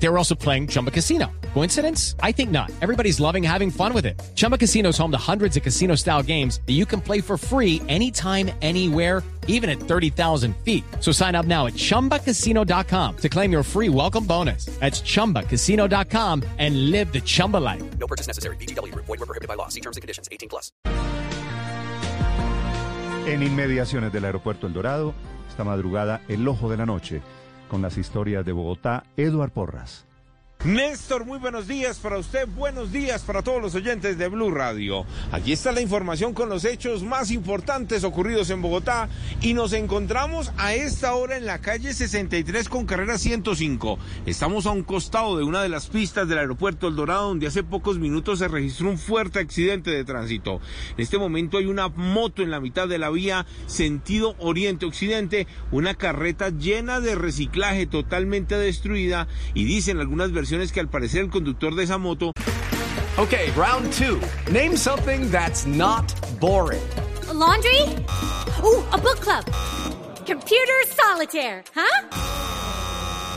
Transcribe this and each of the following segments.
They were also playing Chumba Casino. Coincidence? I think not. Everybody's loving having fun with it. Chumba Casino is home to hundreds of casino style games that you can play for free anytime, anywhere, even at 30,000 feet. So sign up now at chumbacasino.com to claim your free welcome bonus. That's chumbacasino.com and live the Chumba life. No purchase necessary. BGW. Void were prohibited by law. See terms and conditions. 18 plus. En inmediaciones del aeropuerto El Dorado, esta madrugada, el ojo de la noche, con las historias de Bogotá, Eduard Porras. Néstor, muy buenos días para usted, buenos días para todos los oyentes de Blue Radio. Aquí está la información con los hechos más importantes ocurridos en Bogotá y nos encontramos a esta hora en la calle 63 con carrera 105. Estamos a un costado de una de las pistas del aeropuerto El Dorado donde hace pocos minutos se registró un fuerte accidente de tránsito. En este momento hay una moto en la mitad de la vía sentido oriente-occidente, una carreta llena de reciclaje totalmente destruida y dicen algunas versiones que al parecer el conductor de esa moto Okay, round two. Name something that's not boring. A laundry? Ooh, a book club. Computer solitaire, huh?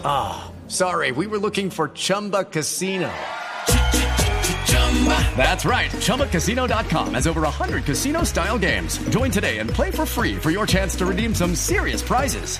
Ah, sorry, we were looking for Chumba Casino. That's right. ChumbaCasino.com has over 100 casino style games. Join today and play for free for your chance to redeem some serious prizes.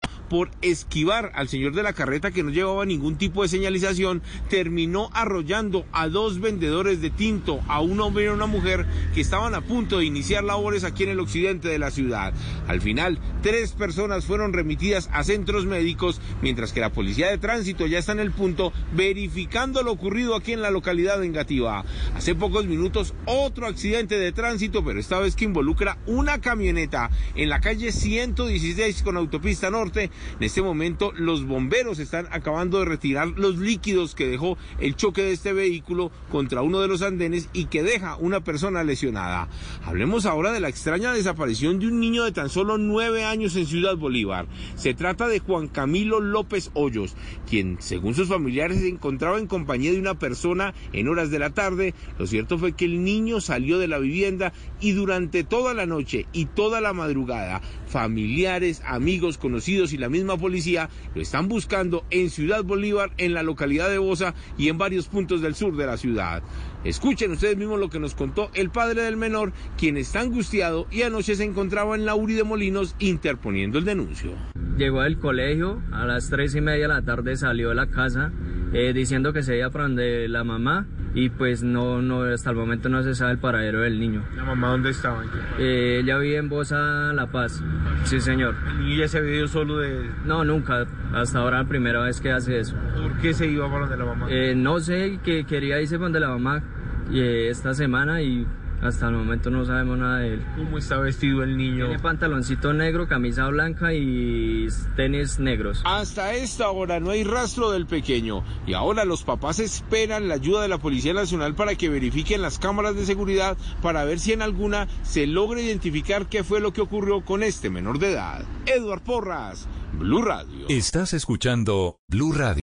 Por esquivar al señor de la carreta que no llevaba ningún tipo de señalización, terminó arrollando a dos vendedores de tinto, a un hombre y a una mujer que estaban a punto de iniciar labores aquí en el occidente de la ciudad. Al final, tres personas fueron remitidas a centros médicos, mientras que la policía de tránsito ya está en el punto verificando lo ocurrido aquí en la localidad de Engativá. Hace pocos minutos, otro accidente de tránsito, pero esta vez que involucra una camioneta en la calle 116 con autopista norte, en este momento los bomberos están acabando de retirar los líquidos que dejó el choque de este vehículo contra uno de los andenes y que deja una persona lesionada. Hablemos ahora de la extraña desaparición de un niño de tan solo nueve años en Ciudad Bolívar. Se trata de Juan Camilo López Hoyos, quien según sus familiares se encontraba en compañía de una persona en horas de la tarde. Lo cierto fue que el niño salió de la vivienda y durante toda la noche y toda la madrugada familiares, amigos, conocidos y la misma policía lo están buscando en Ciudad Bolívar, en la localidad de Bosa y en varios puntos del sur de la ciudad. Escuchen ustedes mismos lo que nos contó el padre del menor, quien está angustiado y anoche se encontraba en la URI de Molinos interponiendo el denuncio. Llegó del colegio, a las tres y media de la tarde salió de la casa eh, diciendo que se iba para donde la mamá y pues no, no, hasta el momento no se sabe el paradero del niño. ¿La mamá dónde estaba? Eh, ella vive en Bosa, La Paz. Sí, señor. ¿El niño ya se había ido solo de...? No, nunca. Hasta ahora la primera vez que hace eso. ¿Por qué se iba para donde la mamá? Eh, no sé, que quería irse para donde la mamá esta semana y hasta el momento no sabemos nada de él. ¿Cómo está vestido el niño? Tiene pantaloncito negro, camisa blanca y tenis negros. Hasta esta hora no hay rastro del pequeño y ahora los papás esperan la ayuda de la Policía Nacional para que verifiquen las cámaras de seguridad para ver si en alguna se logra identificar qué fue lo que ocurrió con este menor de edad. Eduard Porras, Blue Radio. Estás escuchando Blue Radio.